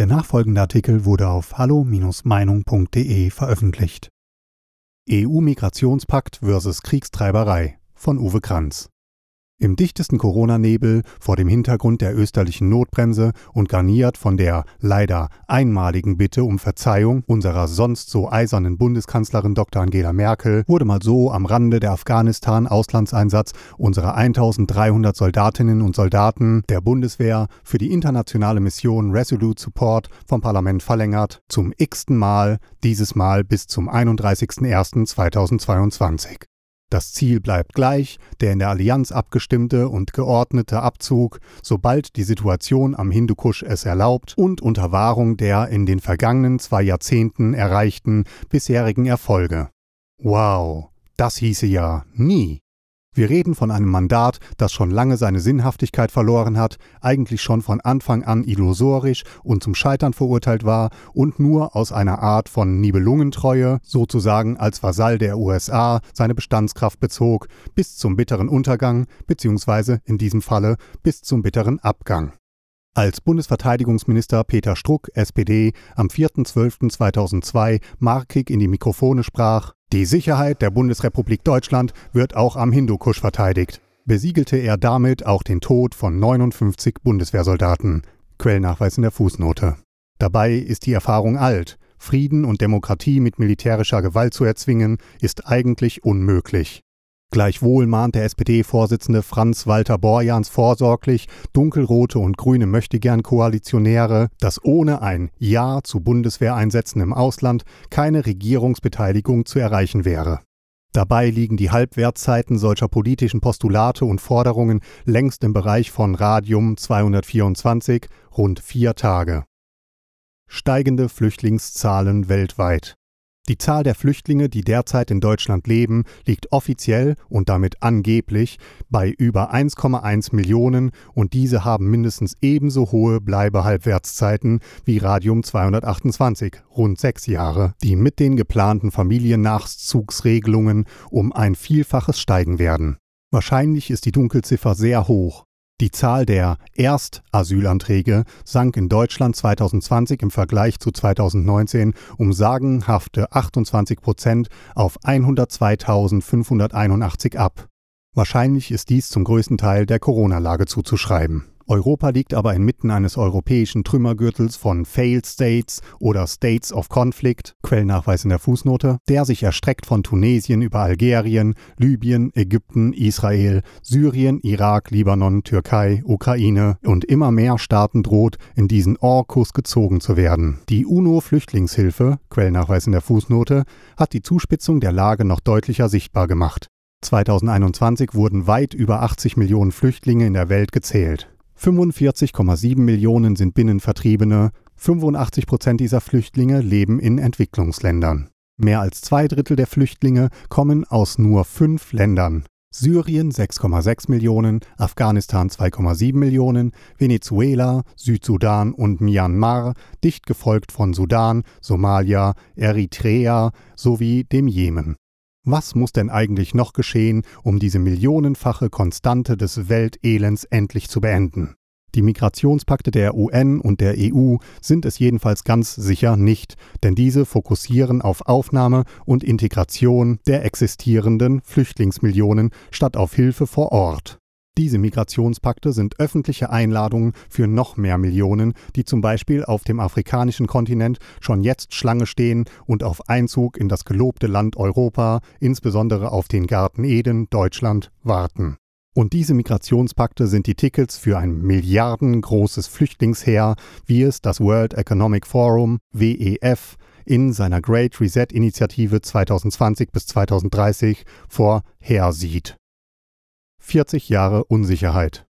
Der nachfolgende Artikel wurde auf hallo-meinung.de veröffentlicht. EU-Migrationspakt versus Kriegstreiberei von Uwe Kranz im dichtesten Corona-Nebel, vor dem Hintergrund der österlichen Notbremse und garniert von der leider einmaligen Bitte um Verzeihung unserer sonst so eisernen Bundeskanzlerin Dr. Angela Merkel, wurde mal so am Rande der Afghanistan-Auslandseinsatz unserer 1300 Soldatinnen und Soldaten der Bundeswehr für die internationale Mission Resolute Support vom Parlament verlängert, zum x-ten Mal, dieses Mal bis zum 31.01.2022. Das Ziel bleibt gleich, der in der Allianz abgestimmte und geordnete Abzug, sobald die Situation am Hindukusch es erlaubt und unter Wahrung der in den vergangenen zwei Jahrzehnten erreichten bisherigen Erfolge. Wow, das hieße ja nie. Wir reden von einem Mandat, das schon lange seine Sinnhaftigkeit verloren hat, eigentlich schon von Anfang an illusorisch und zum Scheitern verurteilt war und nur aus einer Art von Nibelungentreue, sozusagen als Vasall der USA, seine Bestandskraft bezog, bis zum bitteren Untergang, beziehungsweise in diesem Falle bis zum bitteren Abgang. Als Bundesverteidigungsminister Peter Struck, SPD, am 4.12.2002 markig in die Mikrofone sprach, die Sicherheit der Bundesrepublik Deutschland wird auch am Hindukusch verteidigt, besiegelte er damit auch den Tod von 59 Bundeswehrsoldaten. Quellnachweis in der Fußnote. Dabei ist die Erfahrung alt. Frieden und Demokratie mit militärischer Gewalt zu erzwingen, ist eigentlich unmöglich. Gleichwohl mahnt der SPD-Vorsitzende Franz-Walter Borjans vorsorglich dunkelrote und grüne Möchtegern-Koalitionäre, dass ohne ein Ja zu Bundeswehreinsätzen im Ausland keine Regierungsbeteiligung zu erreichen wäre. Dabei liegen die Halbwertszeiten solcher politischen Postulate und Forderungen längst im Bereich von Radium 224, rund vier Tage. Steigende Flüchtlingszahlen weltweit. Die Zahl der Flüchtlinge, die derzeit in Deutschland leben, liegt offiziell und damit angeblich bei über 1,1 Millionen und diese haben mindestens ebenso hohe Bleibehalbwertszeiten wie Radium 228, rund sechs Jahre, die mit den geplanten Familiennachzugsregelungen um ein Vielfaches steigen werden. Wahrscheinlich ist die Dunkelziffer sehr hoch, die Zahl der Erstasylanträge sank in Deutschland 2020 im Vergleich zu 2019 um sagenhafte 28 Prozent auf 102.581 ab. Wahrscheinlich ist dies zum größten Teil der Corona-Lage zuzuschreiben. Europa liegt aber inmitten eines europäischen Trümmergürtels von Failed States oder States of Conflict, Quellnachweis in der Fußnote, der sich erstreckt von Tunesien über Algerien, Libyen, Ägypten, Israel, Syrien, Irak, Libanon, Türkei, Ukraine und immer mehr Staaten droht, in diesen Orkus gezogen zu werden. Die UNO-Flüchtlingshilfe, Quellnachweis in der Fußnote, hat die Zuspitzung der Lage noch deutlicher sichtbar gemacht. 2021 wurden weit über 80 Millionen Flüchtlinge in der Welt gezählt. 45,7 Millionen sind Binnenvertriebene, 85 Prozent dieser Flüchtlinge leben in Entwicklungsländern. Mehr als zwei Drittel der Flüchtlinge kommen aus nur fünf Ländern. Syrien 6,6 Millionen, Afghanistan 2,7 Millionen, Venezuela, Südsudan und Myanmar, dicht gefolgt von Sudan, Somalia, Eritrea sowie dem Jemen. Was muss denn eigentlich noch geschehen, um diese millionenfache Konstante des Weltelends endlich zu beenden? Die Migrationspakte der UN und der EU sind es jedenfalls ganz sicher nicht, denn diese fokussieren auf Aufnahme und Integration der existierenden Flüchtlingsmillionen statt auf Hilfe vor Ort. Diese Migrationspakte sind öffentliche Einladungen für noch mehr Millionen, die zum Beispiel auf dem afrikanischen Kontinent schon jetzt Schlange stehen und auf Einzug in das gelobte Land Europa, insbesondere auf den Garten Eden, Deutschland, warten. Und diese Migrationspakte sind die Tickets für ein milliardengroßes Flüchtlingsheer, wie es das World Economic Forum WEF in seiner Great Reset Initiative 2020 bis 2030 vorhersieht. 40 Jahre Unsicherheit.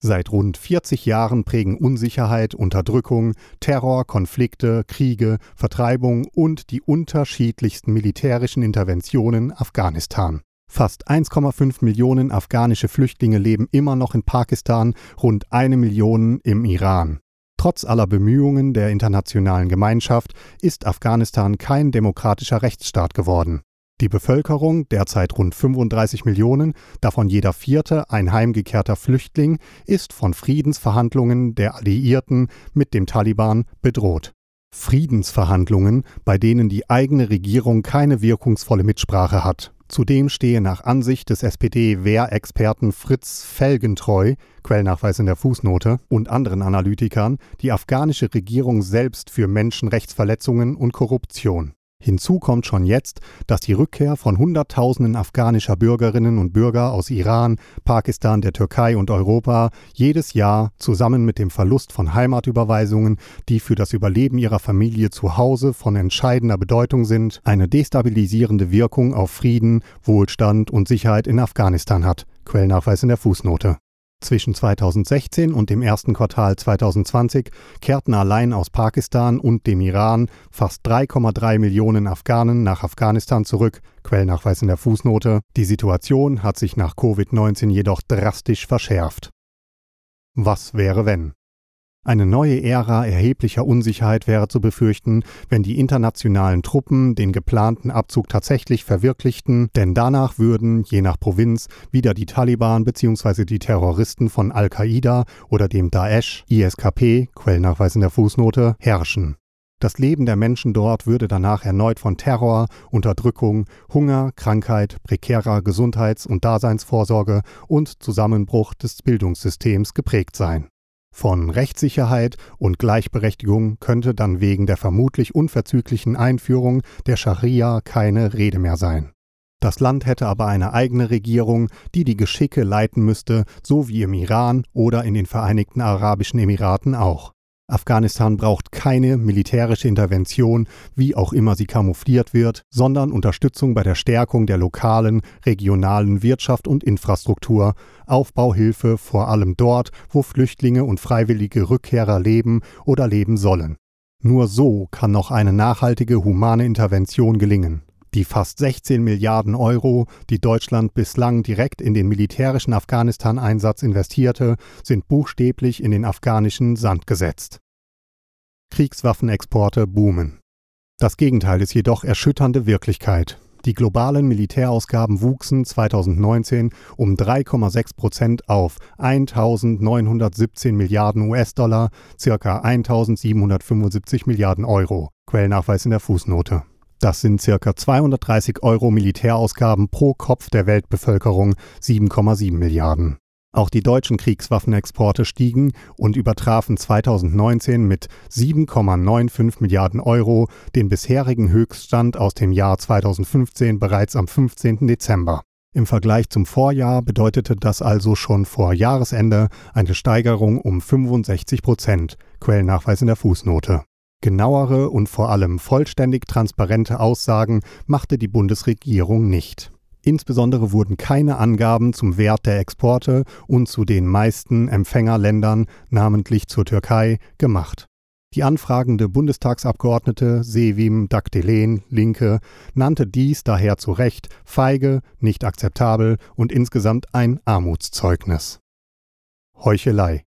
Seit rund 40 Jahren prägen Unsicherheit, Unterdrückung, Terror, Konflikte, Kriege, Vertreibung und die unterschiedlichsten militärischen Interventionen Afghanistan. Fast 1,5 Millionen afghanische Flüchtlinge leben immer noch in Pakistan, rund eine Million im Iran. Trotz aller Bemühungen der internationalen Gemeinschaft ist Afghanistan kein demokratischer Rechtsstaat geworden. Die Bevölkerung, derzeit rund 35 Millionen, davon jeder vierte ein heimgekehrter Flüchtling, ist von Friedensverhandlungen der Alliierten mit dem Taliban bedroht. Friedensverhandlungen, bei denen die eigene Regierung keine wirkungsvolle Mitsprache hat. Zudem stehe nach Ansicht des SPD-Wehrexperten Fritz Felgentreu, Quellnachweis in der Fußnote, und anderen Analytikern die afghanische Regierung selbst für Menschenrechtsverletzungen und Korruption. Hinzu kommt schon jetzt, dass die Rückkehr von Hunderttausenden afghanischer Bürgerinnen und Bürger aus Iran, Pakistan, der Türkei und Europa jedes Jahr zusammen mit dem Verlust von Heimatüberweisungen, die für das Überleben ihrer Familie zu Hause von entscheidender Bedeutung sind, eine destabilisierende Wirkung auf Frieden, Wohlstand und Sicherheit in Afghanistan hat. Quellnachweis in der Fußnote. Zwischen 2016 und dem ersten Quartal 2020 kehrten allein aus Pakistan und dem Iran fast 3,3 Millionen Afghanen nach Afghanistan zurück, Quellnachweis in der Fußnote. Die Situation hat sich nach Covid-19 jedoch drastisch verschärft. Was wäre wenn? Eine neue Ära erheblicher Unsicherheit wäre zu befürchten, wenn die internationalen Truppen den geplanten Abzug tatsächlich verwirklichten, denn danach würden, je nach Provinz, wieder die Taliban bzw. die Terroristen von Al-Qaida oder dem Daesh, ISKP, Quellnachweis in der Fußnote, herrschen. Das Leben der Menschen dort würde danach erneut von Terror, Unterdrückung, Hunger, Krankheit, prekärer Gesundheits- und Daseinsvorsorge und Zusammenbruch des Bildungssystems geprägt sein. Von Rechtssicherheit und Gleichberechtigung könnte dann wegen der vermutlich unverzüglichen Einführung der Scharia keine Rede mehr sein. Das Land hätte aber eine eigene Regierung, die die Geschicke leiten müsste, so wie im Iran oder in den Vereinigten Arabischen Emiraten auch. Afghanistan braucht keine militärische Intervention, wie auch immer sie kamoufliert wird, sondern Unterstützung bei der Stärkung der lokalen, regionalen Wirtschaft und Infrastruktur, Aufbauhilfe vor allem dort, wo Flüchtlinge und freiwillige Rückkehrer leben oder leben sollen. Nur so kann noch eine nachhaltige humane Intervention gelingen. Die fast 16 Milliarden Euro, die Deutschland bislang direkt in den militärischen Afghanistan-Einsatz investierte, sind buchstäblich in den afghanischen Sand gesetzt. Kriegswaffenexporte boomen. Das Gegenteil ist jedoch erschütternde Wirklichkeit. Die globalen Militärausgaben wuchsen 2019 um 3,6 Prozent auf 1.917 Milliarden US-Dollar, circa 1.775 Milliarden Euro. Quellnachweis in der Fußnote. Das sind ca. 230 Euro Militärausgaben pro Kopf der Weltbevölkerung, 7,7 Milliarden. Auch die deutschen Kriegswaffenexporte stiegen und übertrafen 2019 mit 7,95 Milliarden Euro den bisherigen Höchststand aus dem Jahr 2015 bereits am 15. Dezember. Im Vergleich zum Vorjahr bedeutete das also schon vor Jahresende eine Steigerung um 65 Prozent. Quellnachweis in der Fußnote. Genauere und vor allem vollständig transparente Aussagen machte die Bundesregierung nicht. Insbesondere wurden keine Angaben zum Wert der Exporte und zu den meisten Empfängerländern, namentlich zur Türkei, gemacht. Die anfragende Bundestagsabgeordnete Sevim Dakdelen, Linke, nannte dies daher zu Recht feige, nicht akzeptabel und insgesamt ein Armutszeugnis. Heuchelei.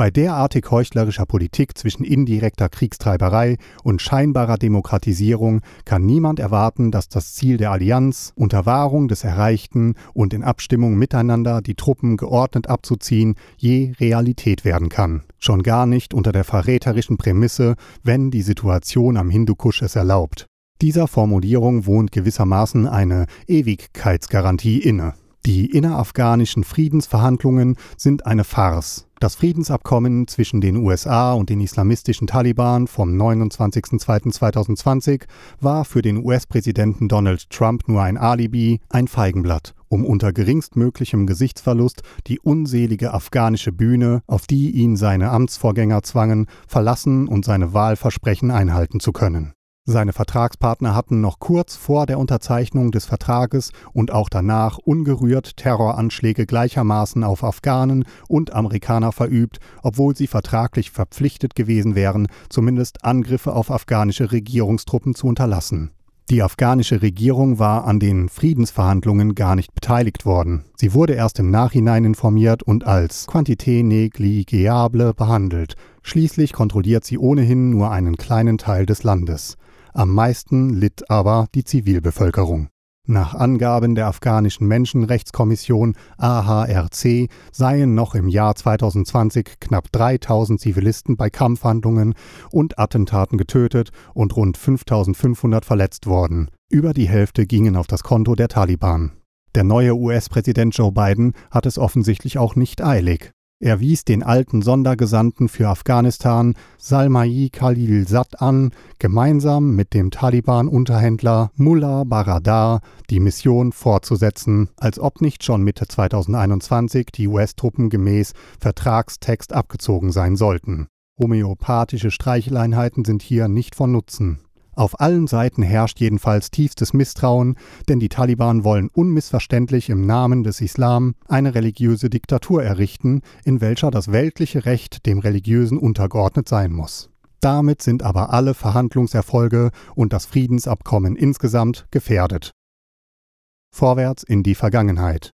Bei derartig heuchlerischer Politik zwischen indirekter Kriegstreiberei und scheinbarer Demokratisierung kann niemand erwarten, dass das Ziel der Allianz, unter Wahrung des Erreichten und in Abstimmung miteinander die Truppen geordnet abzuziehen, je Realität werden kann. Schon gar nicht unter der verräterischen Prämisse, wenn die Situation am Hindukusch es erlaubt. Dieser Formulierung wohnt gewissermaßen eine Ewigkeitsgarantie inne. Die innerafghanischen Friedensverhandlungen sind eine Farce. Das Friedensabkommen zwischen den USA und den islamistischen Taliban vom 29.02.2020 war für den US-Präsidenten Donald Trump nur ein Alibi, ein Feigenblatt, um unter geringstmöglichem Gesichtsverlust die unselige afghanische Bühne, auf die ihn seine Amtsvorgänger zwangen, verlassen und seine Wahlversprechen einhalten zu können. Seine Vertragspartner hatten noch kurz vor der Unterzeichnung des Vertrages und auch danach ungerührt Terroranschläge gleichermaßen auf Afghanen und Amerikaner verübt, obwohl sie vertraglich verpflichtet gewesen wären, zumindest Angriffe auf afghanische Regierungstruppen zu unterlassen. Die afghanische Regierung war an den Friedensverhandlungen gar nicht beteiligt worden. Sie wurde erst im Nachhinein informiert und als Quantité negligible behandelt. Schließlich kontrolliert sie ohnehin nur einen kleinen Teil des Landes. Am meisten litt aber die Zivilbevölkerung. Nach Angaben der afghanischen Menschenrechtskommission AHRC seien noch im Jahr 2020 knapp 3000 Zivilisten bei Kampfhandlungen und Attentaten getötet und rund 5500 verletzt worden. Über die Hälfte gingen auf das Konto der Taliban. Der neue US-Präsident Joe Biden hat es offensichtlich auch nicht eilig. Er wies den alten Sondergesandten für Afghanistan Salmai Khalilzad an, gemeinsam mit dem Taliban-Unterhändler Mullah Baradar die Mission fortzusetzen, als ob nicht schon Mitte 2021 die US-Truppen gemäß Vertragstext abgezogen sein sollten. Homöopathische Streicheleinheiten sind hier nicht von Nutzen. Auf allen Seiten herrscht jedenfalls tiefstes Misstrauen, denn die Taliban wollen unmissverständlich im Namen des Islam eine religiöse Diktatur errichten, in welcher das weltliche Recht dem religiösen untergeordnet sein muss. Damit sind aber alle Verhandlungserfolge und das Friedensabkommen insgesamt gefährdet. Vorwärts in die Vergangenheit.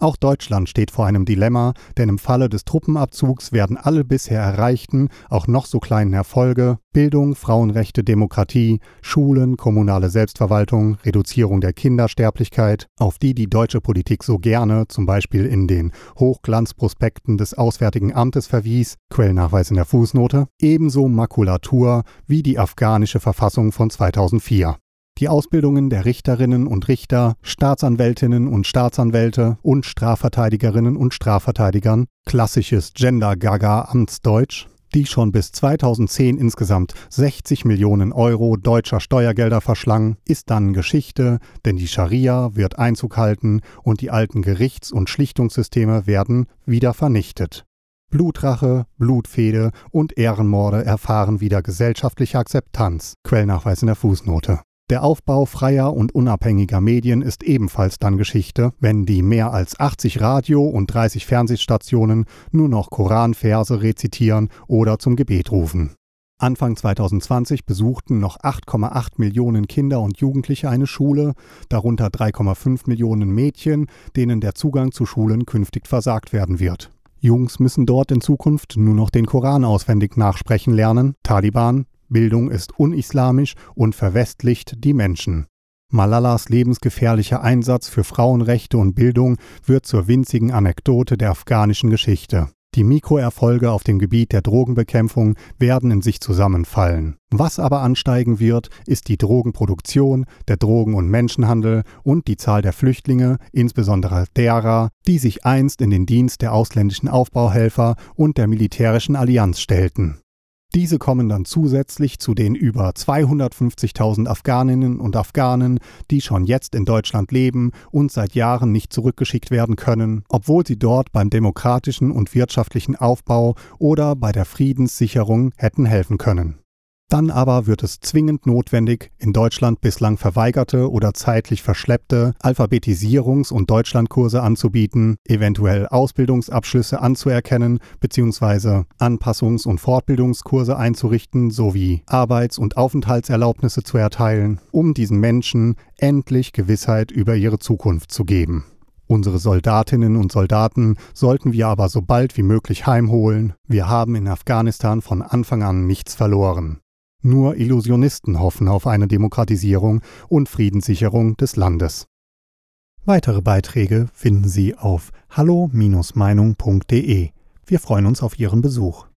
Auch Deutschland steht vor einem Dilemma, denn im Falle des Truppenabzugs werden alle bisher erreichten, auch noch so kleinen Erfolge Bildung, Frauenrechte, Demokratie, Schulen, kommunale Selbstverwaltung, Reduzierung der Kindersterblichkeit, auf die die deutsche Politik so gerne, zum Beispiel in den Hochglanzprospekten des Auswärtigen Amtes verwies, Quellnachweis in der Fußnote, ebenso Makulatur wie die afghanische Verfassung von 2004 die Ausbildungen der Richterinnen und Richter, Staatsanwältinnen und Staatsanwälte und Strafverteidigerinnen und Strafverteidigern, klassisches Gender-Gaga-Amtsdeutsch, die schon bis 2010 insgesamt 60 Millionen Euro deutscher Steuergelder verschlang, ist dann Geschichte, denn die Scharia wird Einzug halten und die alten Gerichts- und Schlichtungssysteme werden wieder vernichtet. Blutrache, Blutfehde und Ehrenmorde erfahren wieder gesellschaftliche Akzeptanz. Quellnachweis in der Fußnote. Der Aufbau freier und unabhängiger Medien ist ebenfalls dann Geschichte, wenn die mehr als 80 Radio- und 30 Fernsehstationen nur noch Koranverse rezitieren oder zum Gebet rufen. Anfang 2020 besuchten noch 8,8 Millionen Kinder und Jugendliche eine Schule, darunter 3,5 Millionen Mädchen, denen der Zugang zu Schulen künftig versagt werden wird. Jungs müssen dort in Zukunft nur noch den Koran auswendig nachsprechen lernen, Taliban Bildung ist unislamisch und verwestlicht die Menschen. Malalas lebensgefährlicher Einsatz für Frauenrechte und Bildung wird zur winzigen Anekdote der afghanischen Geschichte. Die Mikroerfolge auf dem Gebiet der Drogenbekämpfung werden in sich zusammenfallen. Was aber ansteigen wird, ist die Drogenproduktion, der Drogen- und Menschenhandel und die Zahl der Flüchtlinge, insbesondere derer, die sich einst in den Dienst der ausländischen Aufbauhelfer und der militärischen Allianz stellten. Diese kommen dann zusätzlich zu den über 250.000 Afghaninnen und Afghanen, die schon jetzt in Deutschland leben und seit Jahren nicht zurückgeschickt werden können, obwohl sie dort beim demokratischen und wirtschaftlichen Aufbau oder bei der Friedenssicherung hätten helfen können. Dann aber wird es zwingend notwendig, in Deutschland bislang verweigerte oder zeitlich verschleppte Alphabetisierungs- und Deutschlandkurse anzubieten, eventuell Ausbildungsabschlüsse anzuerkennen bzw. Anpassungs- und Fortbildungskurse einzurichten sowie Arbeits- und Aufenthaltserlaubnisse zu erteilen, um diesen Menschen endlich Gewissheit über ihre Zukunft zu geben. Unsere Soldatinnen und Soldaten sollten wir aber so bald wie möglich heimholen. Wir haben in Afghanistan von Anfang an nichts verloren. Nur Illusionisten hoffen auf eine Demokratisierung und Friedenssicherung des Landes. Weitere Beiträge finden Sie auf hallo-meinung.de. Wir freuen uns auf Ihren Besuch.